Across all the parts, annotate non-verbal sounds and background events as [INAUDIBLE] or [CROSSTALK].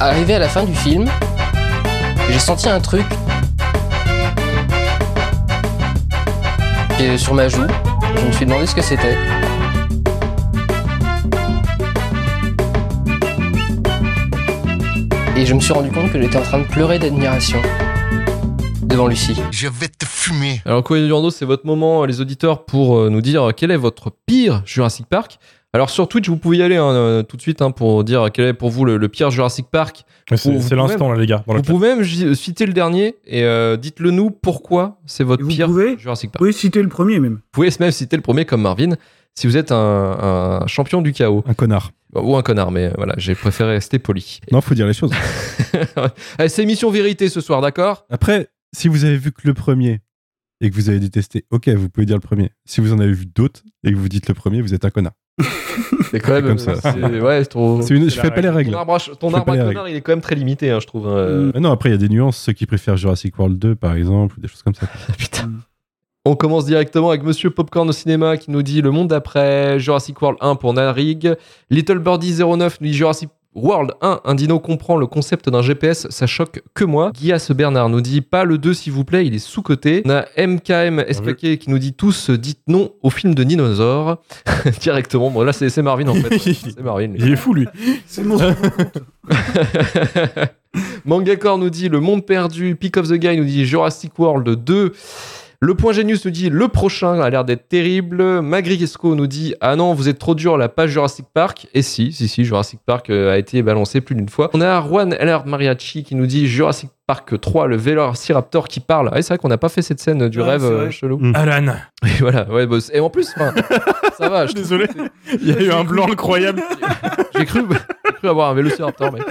Arrivé à la fin du film, j'ai senti un truc et sur ma joue. Je me suis demandé ce que c'était. Et je me suis rendu compte que j'étais en train de pleurer d'admiration devant Lucie. Je vais te fumer. Alors, Courrier du Rando, c'est votre moment, les auditeurs, pour euh, nous dire quel est votre pire Jurassic Park? Alors, sur Twitch, vous pouvez y aller hein, euh, tout de suite hein, pour dire quel est pour vous le, le pire Jurassic Park. C'est Vous pouvez l'instant, là, les gars. dans Vous pouvez même j- citer le dernier et euh, dites-le nous pourquoi c'est votre Vous pire pouvez Jurassic Park. Oui, citer le premier même. Vous pouvez même citer le premier comme Marvin si vous êtes un, un champion du chaos. Un connard. Ou un connard, mais voilà, j'ai préféré rester poli. Non, faut dire les choses. Allez, [LAUGHS] c'est émission vérité ce soir, d'accord? Après, si vous avez vu que le premier et que vous avez détesté, ok, vous pouvez dire le premier. Si vous en avez vu d'autres et que vous dites le premier, vous êtes un connard. [LAUGHS] C'est quand même comme ça. c'est- Ouais, c'est trop. C'est une- je fais pas les Ton règles. arbre, à ch- ton arbre à les connard, il est quand même très limité, hein, je trouve. euh. Mais non, après, il y a des nuances. Ceux qui préfèrent Jurassic World 2, par exemple, ou des choses comme ça. [LAUGHS] Putain. On commence directement avec Monsieur Popcorn au cinéma qui nous dit Le monde d'après, Jurassic World 1 pour Narig. Little Birdie 09 nous dit Jurassic World 1, un dino comprend le concept d'un GPS, ça choque que moi. Guias Bernard nous dit Pas le 2 s'il vous plaît, il est sous-coté. On a MKM SPK qui nous dit Tous dites non au film de dinosaures. [LAUGHS] directement. Bon, là, c'est c'est Marvin en fait. [LAUGHS] C'est Marvin. lui. Il est fou, lui. [LAUGHS] C'est mon Mangakor nous dit Le Monde Perdu. Peak of the Guy nous dit Jurassic World 2. Le Point Genius nous dit Le prochain a l'air d'être terrible. Magriesco nous dit Ah non, vous êtes trop dur, la page Jurassic Park. Et si, si, si, Jurassic Park euh, a été balancé plus d'une fois. On a Juan Eller Mariachi qui nous dit Jurassic Park 3, le Velociraptor qui parle. Ah, c'est vrai qu'on n'a pas fait cette scène du Ouais, rêve euh, chelou. Mm. Alan, Et voilà, ouais, bah, et en plus, ça va. je [LAUGHS] Désolé. Il y a eu un blanc incroyable. c'est- J'ai cru, j'ai cru avoir un Velociraptor, mec.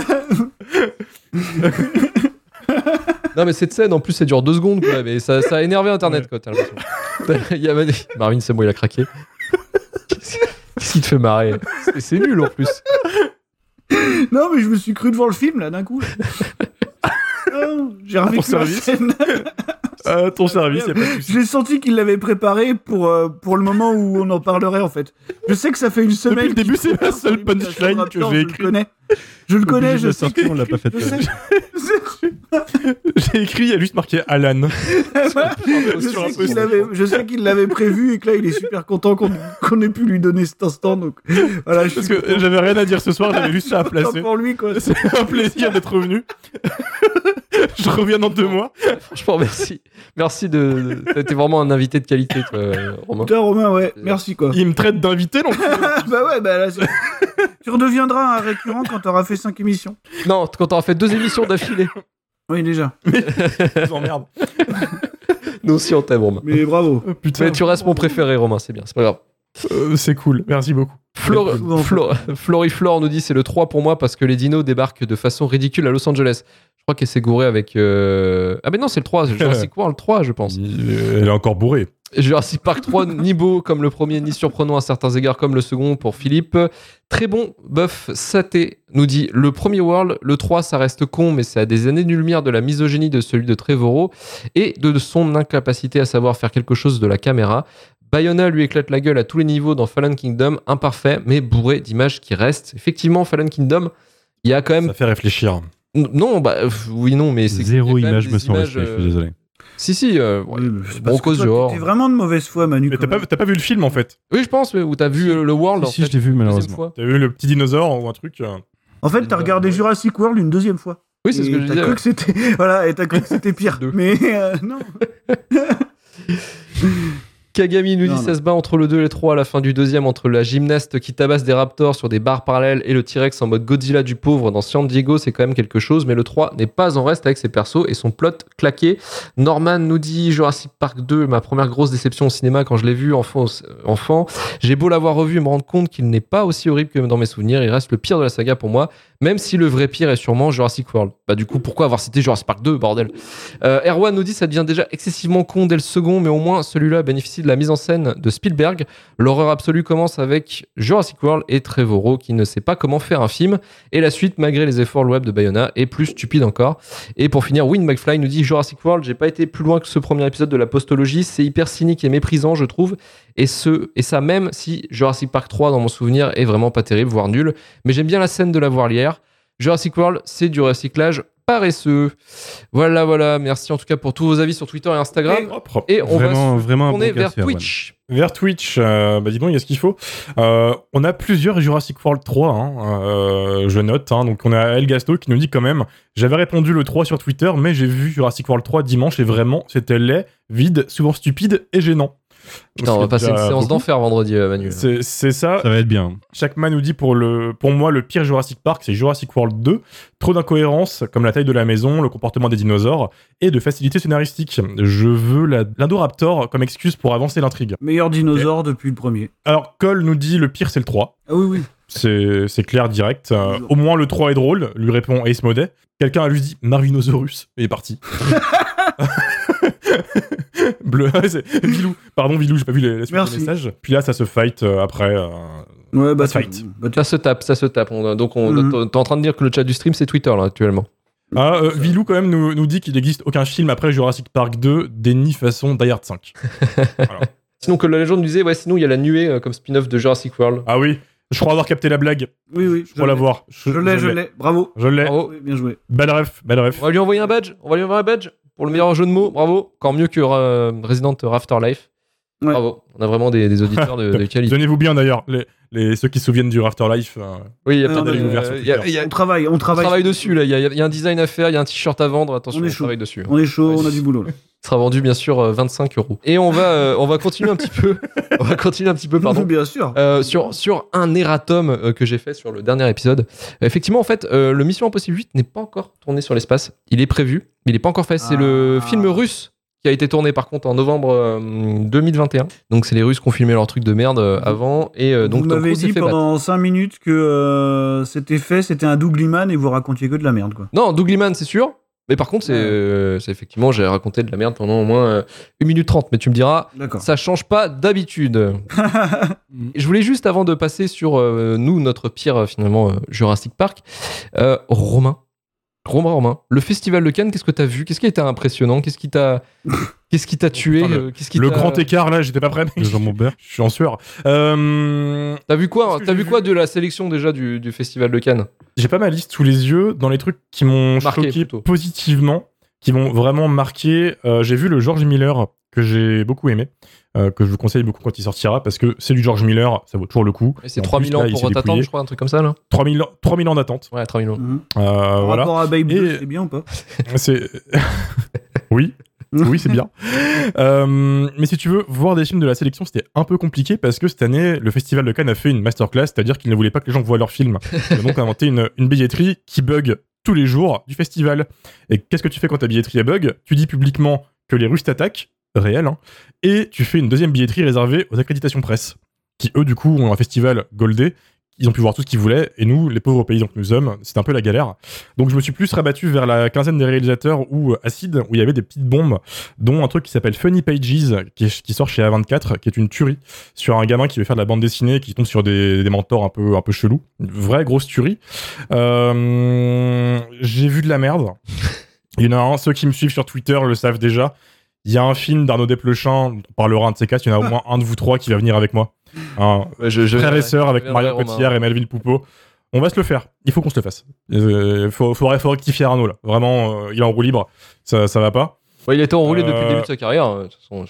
[LAUGHS] Non mais cette scène en plus ça dure deux secondes quoi mais ça, ça a énervé internet quoi t'as l'impression. [LAUGHS] Il y Marvin c'est moi il a craqué. Qu'est-ce qui te fait marrer C'est- C'est nul en plus. Non, mais je me suis cru devant le film, là, d'un coup. [LAUGHS] là. J'ai revécu la service. scène. À [LAUGHS] ton service, il a pas de souci. Je l'ai senti qu'il l'avait préparé pour, euh, pour le moment où on en parlerait, en fait. Je sais que ça fait une semaine. Depuis le début, c'est la seule punchline que j'ai je le écrite. connais. Je le connais, je sais. sortie, on l'a pas fait. Je sais, [LAUGHS] J'ai écrit, il y a juste marqué Alan. [LAUGHS] je sais qu'il l'avait prévu et que là, il est super content qu'on ait pu lui donner cet instant. Donc, voilà, je Parce que j'avais rien à dire ce soir, j'avais juste ça à placer. pour lui, quoi. C'est un plaisir d'être revenu. [LAUGHS] Je reviens dans deux mois. Franchement merci. Merci de. T'as été vraiment un invité de qualité toi Romain. Putain, Romain, ouais, merci, quoi. Il me traite d'invité, donc. bah ouais, bah là, tu redeviendras un récurrent quand t'auras fait 5 émissions. Non quand t'auras fait deux émissions d'affilée. Oui, déjà. [LAUGHS] Je vous emmerde. Nous aussi on t'aime Romain. Mais bravo. Oh, putain. Mais tu restes mon préféré Romain c'est bien c'est pas grave. Euh, c'est cool, merci beaucoup. Flor Souvent. Flo- Floriflore nous dit c'est le 3 pour moi parce que les dinos débarquent de façon ridicule à Los Angeles. Je crois qu'elle s'est gourée avec. euh, Ah, mais non, c'est le 3, c'est Jurassic [LAUGHS] World 3, je pense. Euh, Elle est encore bourrée. Jurassic Park 3, [LAUGHS] ni beau comme le premier, ni surprenant à certains égards comme le second pour Philippe. Très bon, Buff Saté nous dit le premier World, le 3, ça reste con, mais c'est à des années-lumière de la misogynie de celui de Trevorrow et de son incapacité à savoir faire quelque chose de la caméra. Bayona lui éclate la gueule à tous les niveaux dans Fallen Kingdom, imparfait, mais bourré d'images qui restent. Effectivement, Fallen Kingdom, il y a quand même. Ça fait réfléchir. Non, bah oui, non, mais c'est. Zéro image me semble, je suis euh, désolé. Si, si, euh, ouais, genre. T'es vraiment de mauvaise foi, Manu. Mais t'as pas, vu le film en fait Oui, je pense, où t'as vu euh, le World. en Si, je l'ai vu malheureusement. T'as vu le petit dinosaure ou un truc euh, En fait, t'as regardé Jurassic World une deuxième fois. Oui, c'est ce que je disais. cru ouais. que c'était [LAUGHS] voilà, et t'as cru que c'était [LAUGHS] pire. Mais euh, non. [LAUGHS] Kagami nous dit Non, ça non. se bat entre le 2 et le 3 à la fin du deuxième, entre la gymnaste qui tabasse des raptors sur des barres parallèles et le T-Rex en mode Godzilla du pauvre dans San Diego, c'est quand même quelque chose, mais le 3 n'est pas en reste avec ses persos et son plot claqué. Norman nous dit Jurassic Park 2, ma première grosse déception au cinéma quand je l'ai vu enfant. enfant. J'ai beau l'avoir revu et me rendre compte qu'il n'est pas aussi horrible que dans mes souvenirs, il reste le pire de la saga pour moi, même si le vrai pire est sûrement Jurassic World. Bah du coup, pourquoi avoir cité Jurassic Park 2, bordel? Euh, Erwan nous dit ça devient déjà excessivement con dès le second, mais au moins celui-là bénéficie de la mise en scène de Spielberg. L'horreur absolue commence avec Jurassic World et Trevorrow qui ne sait pas comment faire un film. Et la suite, malgré les efforts louables de Bayona, est plus stupide encore. Et pour finir, Win McFly nous dit Jurassic World, j'ai pas été plus loin que ce premier épisode de la postologie. C'est hyper cynique et méprisant, je trouve. Et, ce, et ça même si Jurassic Park 3, dans mon souvenir, est vraiment pas terrible, voire nul. Mais j'aime bien la scène de la voilière. Jurassic World, c'est du recyclage paresseux. Voilà, voilà. Merci en tout cas pour tous vos avis sur Twitter et Instagram. Et on Vraiment, va se vraiment tourner bon vers. Twitch. Vers Twitch, euh, bah dis donc, il y a ce qu'il faut. Euh, on a plusieurs Jurassic World 3, hein, euh, je note. hein. donc on a El Gasto qui nous dit quand même, j'avais répondu le 3 sur Twitter, mais j'ai vu Jurassic World 3 dimanche et vraiment, c'était laid, vide, souvent stupide et gênant. Putain, on va passer une séance d'enfer vendredi, euh, Manu. C'est ça. Ça va être bien. Chaque man nous dit pour, le, pour moi, le pire Jurassic Park, c'est Jurassic World 2. Trop d'incohérences, comme la taille de la maison, le comportement des dinosaures, et de facilité scénaristique. Je veux l'Indoraptor comme excuse pour avancer l'intrigue. Meilleur dinosaure depuis le premier. Alors, Cole nous dit le pire, c'est le 3. Ah oui, oui. C'est c'est clair, direct. Euh, au moins, le 3 est drôle, lui répond Ace Modet. Quelqu'un lui dit Marvinosaurus, et il est parti. [LAUGHS] Bleu, [LAUGHS] c'est Vilou. Pardon, Vilou, j'ai pas vu les, la suite messages. Puis là, ça se fight euh, après. euh, Ouais, bah, fight. bah, Ça se tape, ça se tape. On- donc, on, Mhm. t'es en train de dire que le chat du stream, c'est Twitter, là, actuellement. Ah, euh, Vilou, quand même, nous, nous dit qu'il n'existe aucun film après Jurassic Park 2, déni façon Die Hard 5. [LAUGHS] Sinon, que la légende disait, ouais, sinon, il y a la nuée euh, comme spin-off de Jurassic World. Ah oui, je crois avoir capté la blague. Oui, oui. Je crois l'avoir. Je l'ai, je l'ai. Bravo. Je l'ai. Bravo. Oui, bien joué. Belle ref, belle ref. On va lui envoyer un badge. On va lui envoyer un badge pour le meilleur jeu de mots. Bravo. Encore mieux que euh, Resident Afterlife. Ouais. Bravo. On a vraiment des, des auditeurs de, de [LAUGHS] qualité. Tenez-vous bien d'ailleurs, les, les, ceux qui se souviennent du Afterlife. euh, Oui, il y a ouvert sur euh, y a- On travaille, on On travaille. travaille dessus là, il y, a, il y a un design à faire, il y a un t-shirt à vendre, attention, On on, chaud. travaille dessus. On est chaud, on a du boulot. là. [LAUGHS] Sera vendu bien sûr euh, 25 euros. Et on va, euh, on va continuer un petit peu, [LAUGHS] on va continuer un petit peu, pardon. [LAUGHS] Bien sûr. Euh, sur, sur un erratum euh, que j'ai fait sur le dernier épisode. Effectivement, en fait, euh, le Mission Impossible 8 n'est pas encore tourné sur l'espace. Il est prévu, mais il n'est pas encore fait. C'est le Ah. film russe qui a été tourné par contre en novembre euh, 2021. Donc c'est les Russes qui ont filmé leur truc de merde euh, avant. Et euh, donc vous m'avez dit fait battre. pendant 5 minutes que euh, c'était fait, c'était un Doug Liman et vous racontiez que de la merde, quoi. Non, Doug Liman, c'est sûr. Mais par contre, c'est euh, c'est effectivement, j'ai raconté de la merde pendant au moins euh, 1 minute 30. Mais tu me diras, D'accord. ça change pas d'habitude. [LAUGHS] Je voulais juste, avant de passer sur euh, nous, notre pire euh, finalement Jurassic Park, euh, Romain. Romain, Romain, le festival de Cannes, qu'est-ce que t'as vu? Qu'est-ce qui a été impressionnant? Qu'est-ce qui t'a, [LAUGHS] qu'est-ce qui t'a tué? Putain, euh, Qu'est-ce qui Le t'a- grand écart là, j'étais pas prêt. Jean Montbert. [LAUGHS] Je suis en sueur. Euh, T'as vu quoi T'as j'ai vu vu quoi de la sélection déjà du, du festival de Cannes? J'ai pas ma liste sous les yeux dans les trucs qui m'ont Marqué, choqué plutôt. positivement, qui m'ont vraiment marqué. Euh, j'ai vu le George Miller que j'ai beaucoup aimé, euh, que je vous conseille beaucoup quand il sortira parce que c'est du George Miller, ça vaut toujours le coup. Et C'est En 3000 plus, ans là, pour t'attendre, je crois, un truc comme ça là 3000 ans, 3000 ans d'attente. Ouais, 3000 ans. Euh, Par voilà. rapport à Babe Et- c'est bien ou pas [LAUGHS] C'est [LAUGHS] oui. Oui, c'est bien. [LAUGHS] Euh, mais si tu veux voir des films de la sélection, c'était un peu compliqué parce que cette année, le Festival de Cannes a fait une masterclass, c'est-à-dire qu'il ne voulait pas que les gens voient leurs films. Il a donc inventé une, une billetterie qui bug tous les jours du festival. Et qu'est-ce que tu fais quand ta billetterie est bug? Tu dis publiquement que les Russes t'attaquent, réel, hein, et tu fais une deuxième billetterie réservée aux accréditations presse, qui eux, du coup, ont un festival goldé. Ils ont pu voir tout ce qu'ils voulaient, et nous, les pauvres paysans que nous sommes, c'était un peu la galère. Donc je me suis plus rabattu vers la quinzaine des réalisateurs ou euh, Acide, où il y avait des petites bombes, dont un truc qui s'appelle Funny Pages, qui, est- qui sort chez A24, qui est une tuerie, sur un gamin qui veut faire de la bande dessinée, qui tombe sur des, des mentors un peu, un peu chelous. Une vraie grosse tuerie. Euh, J'ai vu de la merde. [LAUGHS] Il y en a un, ceux qui me suivent sur Twitter le savent déjà. Il y a un film d'Arnaud Desplechin, on parlera un de ces quatre, il y en a au moins un de vous trois qui va venir avec moi. Je, je frère et sœur avec Marion. Cotillard et Melville Poupeau. On va se le faire. Il faut qu'on se le fasse. Il faut, faudrait, faut rectifier Arnaud là. Vraiment, euh, il est en roue libre. Ça, ça va pas. Ouais, il était enroulé depuis le Euh, début de sa carrière. euh, de toute façon,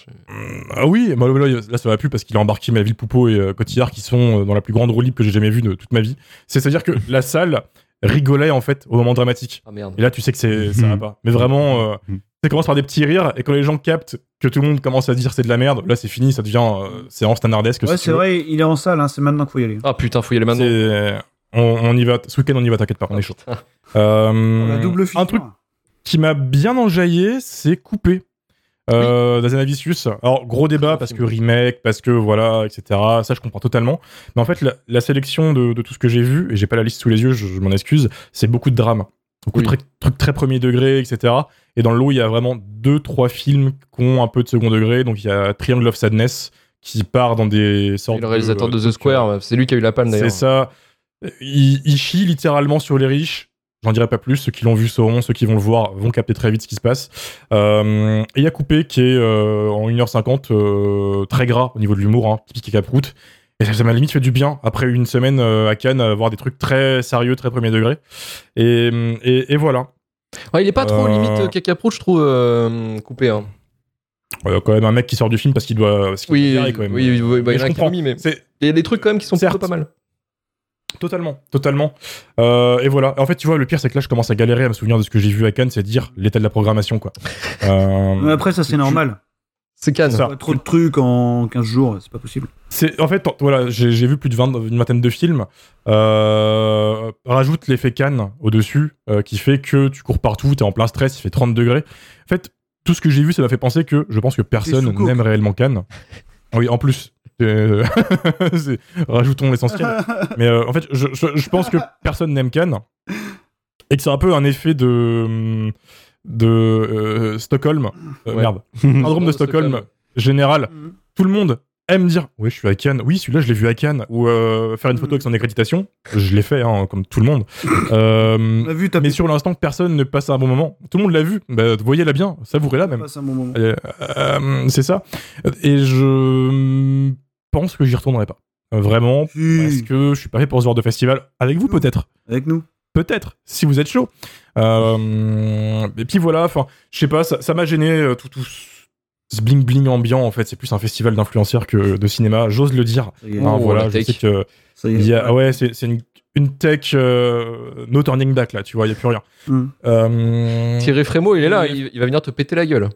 Ah oui, bah, là, là, ça va plus parce qu'il a embarqué Melville Poupeau et euh, Cotillard qui sont euh, dans la plus grande roue libre que j'ai jamais vue de toute ma vie. C'est-à-dire que la salle rigolait en fait au moment dramatique. Ah merde. Et là, tu sais que ça va [LAUGHS] pas. Mais vraiment, euh, Mhm. Ça commence par des petits rires et quand les gens captent que tout le monde commence à dire c'est de la merde, là c'est fini, ça devient euh, séance standardesque. Ouais, si c'est veux. vrai, il est en salle, hein, c'est maintenant qu'il faut y aller. Ah putain, faut y aller maintenant. C'est- On, on y va. Ce week-end, on y va, t'inquiète pas, on est chaud. Putain. Euh, double un truc qui m'a bien enjaillé, c'est Coupé. Euh, d'Azanavicius. Alors, gros débat parce que remake, parce que voilà, etc. Ça, je comprends totalement. Mais en fait, la, la sélection de, de tout ce que j'ai vu, et j'ai pas la liste sous les yeux, je, je m'en excuse, c'est beaucoup de drame. Beaucoup de Oui. trucs, très premier degré, etc. Et dans le lot, il y a vraiment deux, trois films qui ont un peu de second degré. Donc, il y a Triangle of Sadness qui part dans des sortes Et le réalisateur de, de The Square, c'est lui qui a eu la palme d'ailleurs. c'est ça. Il, il chie littéralement sur les riches. J'en dirai pas plus. Ceux qui l'ont vu sauront. Ceux qui vont le voir vont capter très vite ce qui se passe. Euh, et il y a Coupé qui est euh, en 1h50 euh, très gras au niveau de l'humour, hein, typique et caproute. Et ça ça m'a limite fait du bien après une semaine euh, à Cannes, à voir des trucs très sérieux, très premier degré. Et, et, et voilà. Ouais, il est pas trop Euh, limite euh, caca prout, je trouve, euh, coupé. Hein. Euh, quand même un mec qui sort du film parce qu'il doit. parce Oui, doit oui, virer, quand même. oui, oui, oui, bah, il y a je qui ont comprends. mis, mais C'est il y a des trucs quand même qui sont Certes. plutôt pas mal. totalement, totalement. Euh, et voilà. En fait, tu vois, le pire, c'est que là, je commence à galérer à me souvenir de ce que j'ai vu à Cannes, c'est dire l'état de la programmation, quoi. [LAUGHS] Euh, Mais après, ça, c'est normal. C'est Cannes. Ça. Pas trop de trucs en 15 jours, c'est pas possible. C'est en fait voilà, j'ai vu plus de 20, une vingtaine de films. Euh, rajoute l'effet Cannes au-dessus euh, qui fait que tu cours partout, t'es en plein stress, il fait 30 degrés. En fait, tout ce que j'ai vu, ça m'a fait penser que je pense que personne n'aime réellement Cannes. Ah Oui, en plus. [LAUGHS] euh, rajoutons l'essentiel. [LAUGHS] Mais euh, en fait, je, je- je pense que personne n'aime Cannes et que c'est un peu un effet de de euh, Stockholm. Euh, Ouais. Merde. [LAUGHS] Syndrome de Stockholm. Stockholm. général. Mhm. tout le monde aime dire ouais je suis à Cannes. Oui celui-là je l'ai vu à Cannes ou euh, faire une photo avec son accréditation. Je l'ai fait hein, comme tout le monde. Euh, On a vu mais sur l'instant personne ne passe un bon moment. Tout le monde l'a vu. Bah, voyez-la bien. Savourez-la même. Passe un bon moment. Euh, euh, c'est ça. Et je pense que j'y retournerai pas. Vraiment parce que je suis pas fait pour ce genre de festival. Avec vous peut-être. Avec nous. Peut-être si vous êtes chaud Euh, et puis voilà enfin je sais pas ça ça m'a gêné euh, tout tout ce bling bling ambiant en fait c'est plus un festival d'influenceurs que de cinéma j'ose le dire est. Non, Oh, voilà je sais que Ça y est. il y a, ah ouais c'est c'est une, une tech euh, no turning back là tu vois il y a plus rien. Euh, Thierry Frémaux, il est là, il, il va venir te péter la gueule.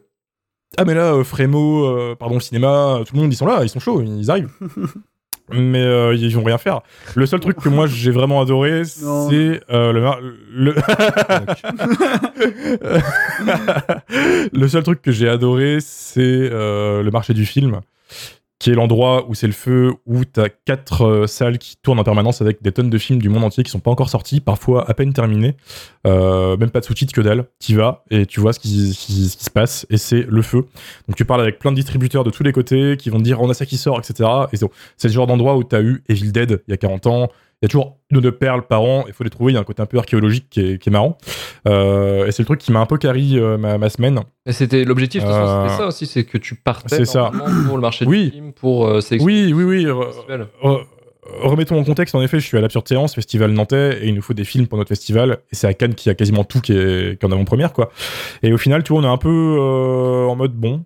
ah mais là euh, Frémo euh, pardon cinéma tout le monde ils sont là ils sont chauds ils arrivent [LAUGHS] mais euh, ils vont rien faire. Le seul truc que moi [LAUGHS] j'ai vraiment adoré c'est euh, le, le... [LAUGHS] [LAUGHS] le seul truc que j'ai adoré, c'est euh, le marché du film, qui est l'endroit où c'est le feu, où t'as quatre euh, salles qui tournent en permanence avec des tonnes de films du monde entier qui sont pas encore sortis, parfois à peine terminés, euh, même pas de sous-titres que dalle. T'y vas et tu vois ce qui, se passe, et c'est le feu. Donc tu parles avec plein de distributeurs de tous les côtés qui vont dire on a ça qui sort, etc. Et c'est le genre d'endroit où t'as eu Evil Dead il y a 40 ans. Il y a toujours une ou deux perles par an, il faut les trouver, il y a un côté un peu archéologique qui est, qui est marrant. Euh, et c'est le truc qui m'a un peu carry euh, ma, ma semaine. Et c'était l'objectif, façon, Euh, c'était ça aussi, c'est que tu partais c'est ça. pour le marché Oui. du film, pour euh, Oui, oui, oui. re- remettons en contexte, en effet, je suis à l'Absurde Séance, festival nantais, et il nous faut des films pour notre festival. Et c'est à Cannes qui a quasiment tout qui est, qui est en avant-première, quoi. Et au final, tu vois, on est un peu en mode bon,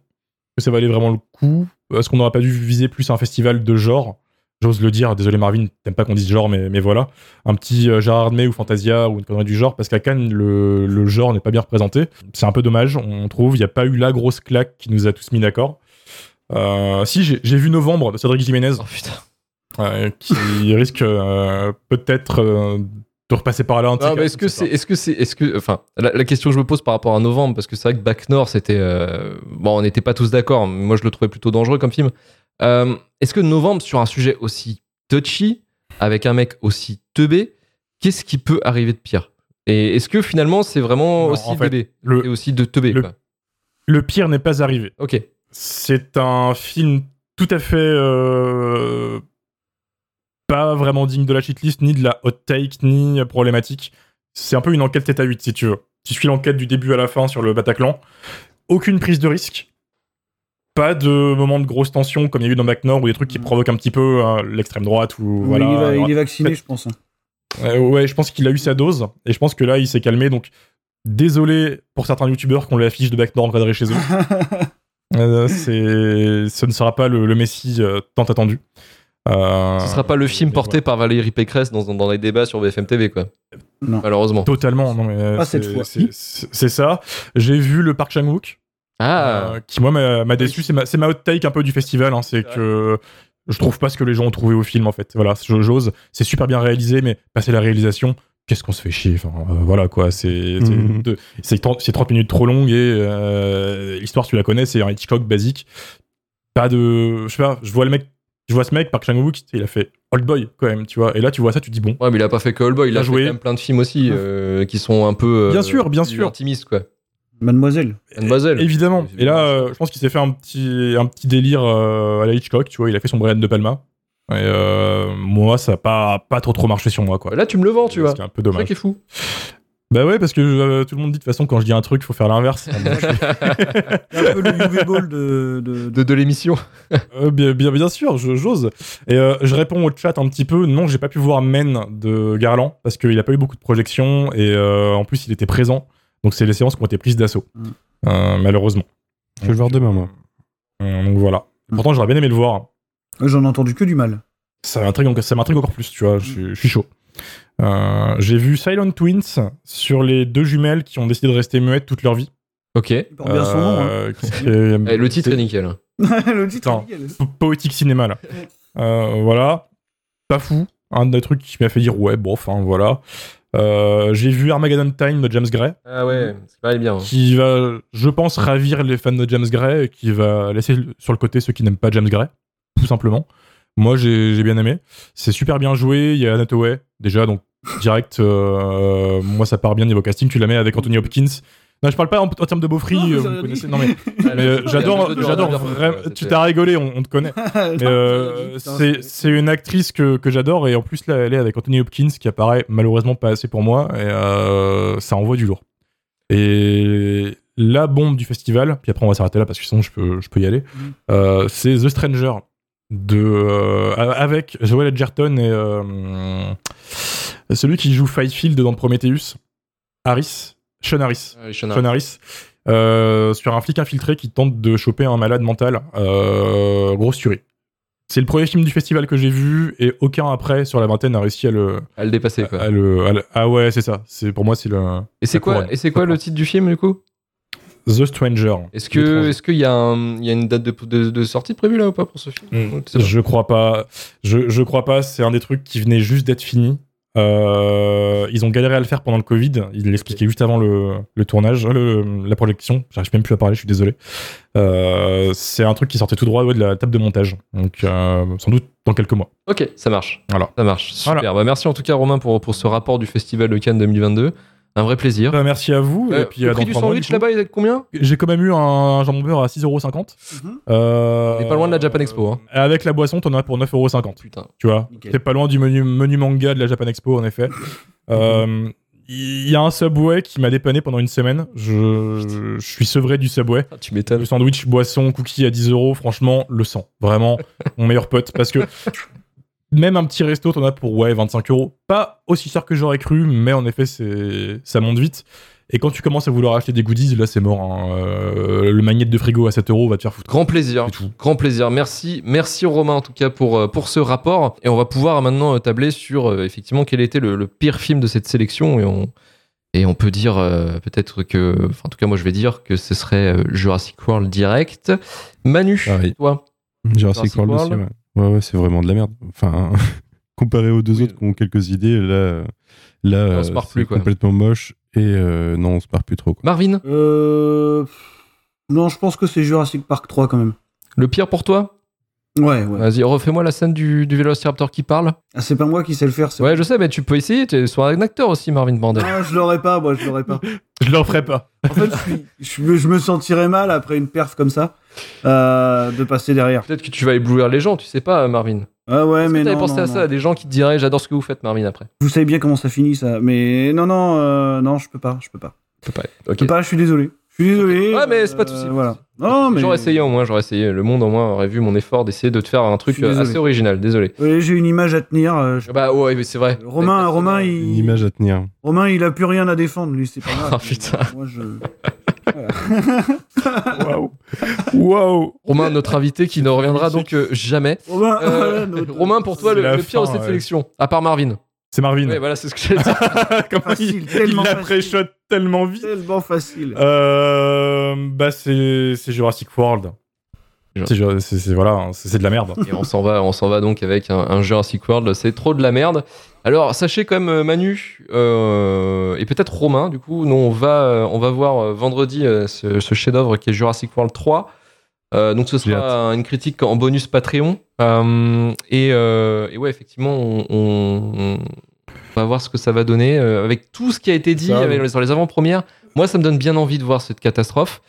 que ça valait vraiment le coup? Est-ce qu'on n'aurait pas dû viser plus un festival de genre? J'ose le dire, désolé Marvin, t'aimes pas qu'on dise genre, mais, mais voilà. Un petit euh, Gérard May ou Fantasia ou une connerie du genre, parce qu'à Cannes, le, le genre n'est pas bien représenté. C'est un peu dommage, on trouve. Il n'y a pas eu la grosse claque qui nous a tous mis d'accord. Euh, si, j'ai vu Novembre de Cédric Jiménez, Oh putain. euh, qui [LAUGHS] risque euh, peut-être de repasser par là. mais est-ce que c'est, est-ce que c'est, est-ce que, enfin, la, la question que je me pose par rapport à novembre, parce que c'est vrai que Back North, c'était, bon, on n'était pas tous d'accord, moi je le trouvais plutôt dangereux comme film. Euh, est-ce que novembre, sur un sujet aussi touchy, avec un mec aussi teubé, qu'est-ce qui peut arriver de pire? Et est-ce que finalement c'est vraiment Non, aussi en fait, teubé le- et aussi de teubé le- quoi? pas. Le pire n'est pas arrivé. Ok. C'est un film tout à fait euh, pas vraiment digne de la shitlist, ni de la hot take, ni problématique. C'est un peu une enquête tête à 8, si tu veux. Tu suis l'enquête du début à la fin sur le Bataclan. Aucune prise de risque. Pas de moment de grosse tension comme il y a eu dans Back North ou des trucs qui Mm. provoquent un petit peu hein, l'extrême droite ou Oui, voilà. il, va- Alors, il est vacciné, je pense. Euh, ouais, je pense qu'il a eu sa dose et je pense que là il s'est calmé. Donc désolé pour certains youtubeurs qui ont l'affiche de Backdoor encadrée chez eux. [LAUGHS] Euh, c'est, ce ne sera pas le, le Messi euh, tant attendu. Euh, Ce sera pas le film porté par Valérie Pécresse dans, dans les débats sur BFM TV quoi. Non. Malheureusement. Totalement, non mais euh, Pas cette c'est- fois. c'est- C'est c'est ça. J'ai vu le Park Chan Wook, Ah. euh, qui moi m'a déçu. C'est ma, c'est ma hot take un peu du festival. hein, c'est que je trouve pas ce que les gens ont trouvé au film en fait. Voilà, j'ose. C'est super bien réalisé, mais passer la réalisation, qu'est-ce qu'on se fait chier. Enfin, euh, voilà quoi. C'est c'est Mhm. de- c'est 30, c'est 30 minutes trop longues et euh, l'histoire tu la connais, c'est un Hitchcock basique. Pas de, je sais pas. Je vois le mec, je vois ce mec Park Chan Wook, il a fait Old Boy quand même, tu vois. Et là tu vois ça, tu te dis bon. Ouais, mais il a pas fait que All Boy, il a fait joué. quand même plein de films aussi euh, qui sont un peu. euh, Bien sûr, bien sûr. Intimistes, quoi. Mademoiselle. Mademoiselle. Évidemment. Et là, euh, je pense qu'il s'est fait un petit, un petit délire euh, à la Hitchcock, tu vois. Il a fait son Brian de Palma. Et euh, moi, ça a pas, pas trop trop marché sur moi, quoi. Là, tu me le vends, tu Ce vois. qui est un peu C'est ça dommage. qui est fou. Bah ouais, parce que euh, tout le monde dit de toute façon, quand je dis un truc, il faut faire l'inverse. [LAUGHS] C'est un peu le UV Ball de. de- De, de l'émission. Euh, bien, bien, bien sûr, je- j'ose. Et euh, je réponds au chat un petit peu. Non, j'ai pas pu voir Men de Garland parce qu'il a pas eu beaucoup de projections et euh, en plus il était présent. Donc c'est les séances qui ont été prises d'assaut, Mm. Euh, malheureusement. Je vais le voir demain, moi. Euh, donc voilà. Mm. Pourtant j'aurais bien aimé le voir. J'en ai entendu que du mal. Ça m'intrigue encore, plus, tu vois. Je suis- je suis chaud. Euh, j'ai vu Silent Twins sur les deux jumelles qui ont décidé de rester muettes toute leur vie. Ok. Bien son nom. Hein. Euh, [LAUGHS] est- le titre est nickel. [LAUGHS] le titre. Attends. est nickel. po- poétique cinéma là. Euh, voilà, pas fou. Un des trucs qui m'a fait dire ouais, bon, enfin voilà. Euh, j'ai vu Armageddon Time de James Gray, Ah ouais, c'est pas bien. hein. qui va, je pense, ravir les fans de James Gray et qui va laisser sur le côté ceux qui n'aiment pas James Gray, tout simplement. Moi, j'ai bien aimé. C'est super bien joué. Il y a Anna Hathaway, déjà, donc direct. euh, moi, ça part bien niveau casting. Tu la mets avec Anthony Hopkins. Non, je parle pas en, en termes de beaufry. Non, [LAUGHS] mais euh, vous connaissez. Non, mais mais, euh, j'adore, j'adore vraiment. Tu t'as rigolé, on, on te connaît. [LAUGHS] Euh, c'est une actrice que, que j'adore et en plus là elle est avec Anthony Hopkins qui apparaît malheureusement pas assez pour moi et euh, ça envoie du lourd. Et la bombe du festival, puis après on va s'arrêter là parce que sinon je peux, je peux y aller, euh, c'est The Stranger de, euh, avec Joel Edgerton et euh, celui qui joue Fifield dans Prometheus, Harris, Sean Harris. Sean Harris, euh, sur un flic infiltré qui tente de choper un malade mental. Euh, grosse tuerie. C'est le premier film du festival que j'ai vu et aucun après sur la vingtaine a réussi à le. À le dépasser, quoi. à le- à le- ah ouais, c'est ça. C'est pour moi c'est le Et c'est quoi, couronne. et c'est quoi le titre du film, du coup? The Stranger. Est-ce que, est-ce qu'il y y a une date de, de, de sortie prévue là ou pas pour ce film? Mm. Pas. Je crois pas. Je, je crois pas. C'est un des trucs qui venait juste d'être fini. Euh, ils ont galéré à le faire pendant le Covid. Ils l'expliquaient juste avant le, le tournage, le- la projection. J'arrive même plus à parler, je suis désolé. Euh, c'est un truc qui sortait tout droit ouais, de la table de montage. Donc, euh, sans doute dans quelques mois. Ok, ça marche. Voilà. Ça marche. Super. Voilà. Bah, merci en tout cas, Romain, pour, pour ce rapport du Festival de Cannes 2022. Un vrai plaisir. Bah, merci à vous. Euh, et puis, le à prix du sandwich là-bas, il est de combien? J'ai quand même eu un jambon beurre à 6,50€. Mhm. Euh, On est pas loin de la Japan Expo, hein. Avec la boisson, t'en as pour 9,50€. Putain. Tu vois, t'es pas loin du menu, menu manga de la Japan Expo, en effet. [LAUGHS] Euh, Il y a un Subway qui m'a dépanné pendant une semaine. Je, je suis sevré du Subway. Ah, tu m'étonnes. Le sandwich, boisson, cookie à 10 euros, franchement, le sang. Vraiment, mon meilleur pote. Parce que même un petit resto, t'en as pour ouais, 25 euros. Pas aussi cher que j'aurais cru, mais en effet, c'est ça monte vite. Et quand tu commences à vouloir acheter des goodies, là, c'est mort. hein. Euh, le magnète de frigo à 7 euros va te faire foutre. Grand plaisir. Tout. Grand plaisir. Merci, merci Romain en tout cas pour, euh, pour ce rapport. Et on va pouvoir maintenant euh, tabler sur euh, effectivement quel était le, le pire film de cette sélection. Et on, et on peut dire euh, peut-être que, enfin en tout cas moi je vais dire que ce serait Jurassic World direct. Manu, Pareil. toi. Jurassic Jurassic World aussi, World. ouais. Ouais, ouais, c'est vraiment de la merde. Enfin, [LAUGHS] comparé aux deux Oui. autres qui ont quelques idées, là, là On se euh, marre c'est plus, quoi. complètement moche et euh, non, on se marre plus trop. Quoi. Marvin, Euh... Non, je pense que c'est Jurassic Park 3 quand même. le pire pour toi? Ouais, ouais. Vas-y, refais-moi la scène du, du Vélociraptor qui parle. Ah, c'est pas moi qui sais le faire. c'est- Ouais, je sais, mais tu peux essayer. Tu es soit un acteur aussi, Marvin Bandel. Ah, je l'aurais pas, moi, je l'aurais pas. [LAUGHS] Je le ferai pas. En fait, je, suis- je me, je me sentirais mal après une perf comme ça euh, de passer derrière. Peut-être que tu vas éblouir les gens, tu sais pas, Marvin. Ah ouais, que mais t'avais non, pensé non, à non. ça, des gens qui te diraient j'adore ce que vous faites, Marvin, après? Vous savez bien comment ça finit, ça. Mais non, non, euh, non, je peux pas, je peux pas. Je peux pas. Je Ok. peux pas, je suis désolé. Je suis désolé. Ouais, mais c'est pas de euh, souci. Voilà. Non, mais. J'aurais essayé au moins, j'aurais essayé. Le monde au moins aurait vu mon effort d'essayer de te faire un truc euh, assez original, désolé. Ouais, J'ai une image à tenir. euh, je- Bah ouais, mais c'est vrai. Romain, Romain, Une il... image à tenir. Romain, il a plus rien à défendre, lui, c'est pas [LAUGHS] grave. Ah, putain. Moi, je. [LAUGHS] Waouh. Waouh. Romain, notre invité qui ne reviendra donc euh, jamais. Romain, [LAUGHS] Euh, pour toi, C'est le, la le pire de fin, cette ouais. sélection, à part Marvin. C'est Marvin. Ouais, voilà, c'est ce que j'allais dire. [LAUGHS] Comment Facile, il, il tellement la facile. pré-shot tellement vite. Tellement facile. Euh, bah c'est Jurassic World. C'est voilà, hein, c'est de la merde. Et on s'en va, on s'en va donc avec un, un Jurassic World. C'est trop de la merde. Alors sachez quand même euh, Manu euh, et peut-être Romain. Du coup, nous on va, on va voir vendredi euh, ce, ce chef-d'œuvre qui est Jurassic World 3. Euh, donc ce sera une critique en bonus Patreon. Euh, et, euh, et ouais, effectivement, on, on- on va voir ce que ça va donner euh, avec tout ce qui a été dit Ça, avec- oui. sur les avant-premières. Moi, ça me donne bien envie de voir cette catastrophe.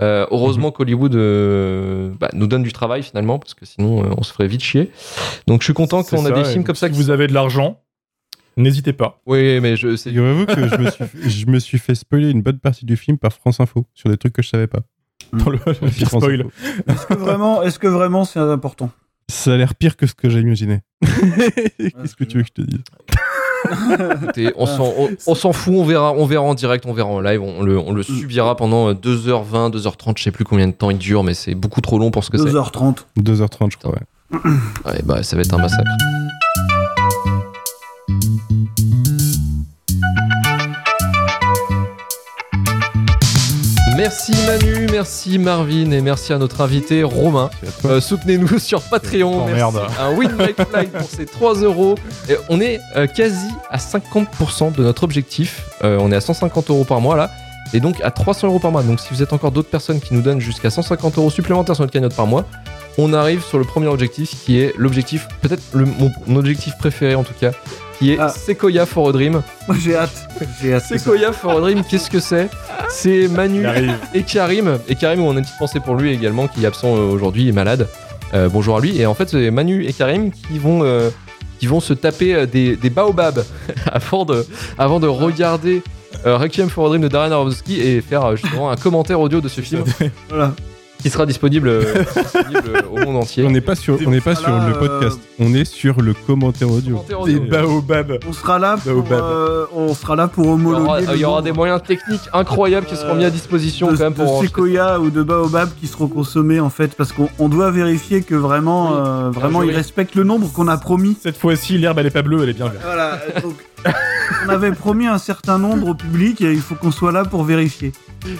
Euh, heureusement qu'Hollywood euh, bah, nous donne du travail finalement, parce que sinon euh, on se ferait vite chier. Donc je suis content qu'on a des films comme ça Si qui vous avez de l'argent, n'hésitez pas. Oui, mais je sais. Figurez-vous que je me, suis, je me suis fait spoiler une bonne partie du film par France Info sur des trucs que je savais pas. Dans le, [LAUGHS] le pire spoil. Est-ce que vraiment, est-ce que vraiment c'est important Ça a l'air pire que ce que j'ai imaginé. [LAUGHS] Qu'est-ce que tu veux que je te dise [LAUGHS] Écoutez, on s'en on- on s'en fout, on verra, on verra en direct, on verra en live, on le, on le subira pendant euh, 2h20, 2h30, je sais plus combien de temps il dure, mais c'est beaucoup trop long pour ce que c'est. 2h30. 2h30, je crois. ouais. Ouais, bah ça va être un massacre. Merci Manu, merci Marvin et merci à notre invité Romain. À. Euh, Soutenez-nous [LAUGHS] sur Patreon. Merci. merde. Un win by flight pour ces 3 euros. Et on est euh, quasi à 50% de notre objectif. Euh, on est à 150 euros par mois là. Et donc à 300 euros par mois. Donc si vous êtes encore d'autres personnes qui nous donnent jusqu'à 150 euros supplémentaires sur notre cagnotte par mois, on arrive sur le premier objectif qui est l'objectif, peut-être le- mon, mon objectif préféré en tout cas, qui est Ah. Sequoia for a Dream. Moi j'ai hâte. J'ai hâte. Sequoia for a Dream, qu'est-ce que c'est? C'est Manu et Karim. Et Karim, on a une petite pensée pour lui également, qui est absent euh, aujourd'hui, il est malade. Euh, bonjour à lui. Et en fait, c'est Manu et Karim qui vont, euh, qui vont se taper des, des baobabs [LAUGHS] avant, de, avant de regarder euh, Requiem for a Dream de Darren Aronofsky et faire euh, justement un commentaire audio de ce film Voilà. Qui sera disponible, euh, [LAUGHS] disponible, euh, au monde entier. On n'est pas sur, on n'est pas sur Voilà, le podcast, on est sur le commentaire audio. Audio. baobabs. On sera là pour, Baobab. euh, on sera là pour Il y homologuer. aura, il y aura des moyens techniques incroyables qui seront mis à disposition de, quand même de pour séquoia ou de baobab qui seront consommés en fait parce qu'on on doit vérifier que vraiment, Oui. euh, vraiment ils respectent le nombre qu'on a promis. Cette fois-ci, l'herbe, elle est pas bleue, elle est bien verte. Voilà. Donc, on avait promis un certain nombre au public et il faut qu'on soit là pour vérifier.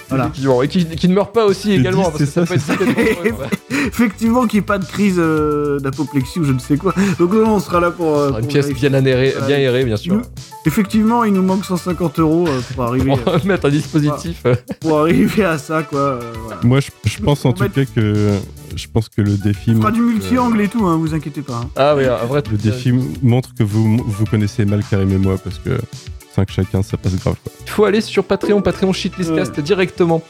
Voilà. Effectivement. Et qui, qui ne meurt pas aussi également, dit, parce que c'est ça, ça, peut être c'est complètement- ouais. [LAUGHS] Effectivement, qu'il n'y ait pas de crise euh, d'apoplexie ou je ne sais quoi. Donc non, on sera là pour. euh, Une pour pièce bien aérée, Voilà. bien aérée, bien sûr. Nous- Effectivement, il nous manque 150 euros euh, pour [LAUGHS] arriver, va mettre un dispositif. euh, pour arriver à ça, quoi. euh, voilà. Moi, je, je pense en tout cas que je pense que le défi, On fera du multi-angle et tout, hein, vous inquiétez pas. hein. Ah oui, un vrai le défi montre que vous vous connaissez mal Karim et moi parce que 5 chacun, ça passe grave. Quoi. Il faut aller sur Patreon, Patreon Shitlistcast directement.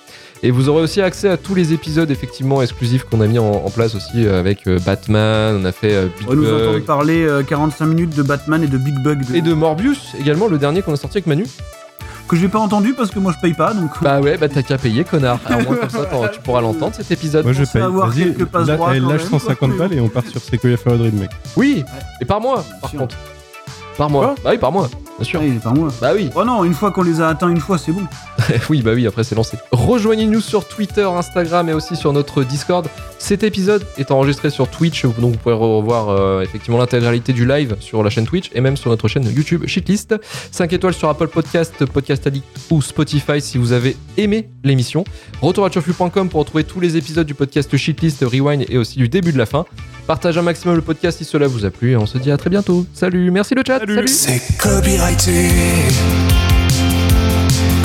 Et vous aurez aussi accès à tous les épisodes effectivement exclusifs qu'on a mis en, en place aussi euh, avec euh, Batman, on a fait euh, Big On va nous entendre Bug parler euh, 45 minutes de Batman et de Big Bug. de- et de Morbius également, le dernier qu'on a sorti avec Manu. Que j'ai pas entendu parce que moi je paye pas, donc. Bah ouais, bah t'as qu'à payer, connard. Alors, au moins comme ça, tu pourras l'entendre cet épisode. Moi, je paye. avoir Vas-y, quelques là- droits allez, quand lâche même, 150 quoi. balles et on part sur Sequoia a Dream, mec. Oui, et par mois, par sûr. contre. Par mois. Bah oui, par mois, bien sûr. Oui, pas moi. Bah oui. Oh non, une fois qu'on les a atteints une fois, c'est bon. [LAUGHS] oui, bah oui, après c'est lancé. Rejoignez-nous sur Twitter, Instagram et aussi sur notre Discord. Cet épisode est enregistré sur Twitch, donc vous pourrez revoir euh, effectivement l'intégralité du live sur la chaîne Twitch et même sur notre chaîne YouTube Shitlist. 5 étoiles sur Apple Podcast, Podcast Addict ou Spotify si vous avez aimé l'émission. Retour à turfu.com pour retrouver tous les épisodes du podcast Shitlist, Rewind et aussi du début de la fin. Partagez un maximum le podcast si cela vous a plu et on se dit à très bientôt. Salut, merci le chat. Salut. C'est copyrighté.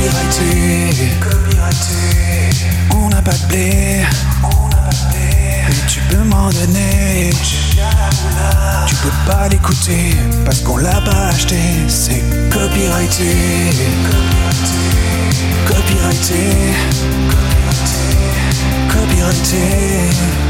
Copyrighté, copyrighté. On n'a pas de blé, on n'a pas de blé. Mais tu peux m'en donner. Tu peux pas l'écouter parce qu'on l'a pas acheté. C'est copyrighté, copyrighté, copyrighté. Tu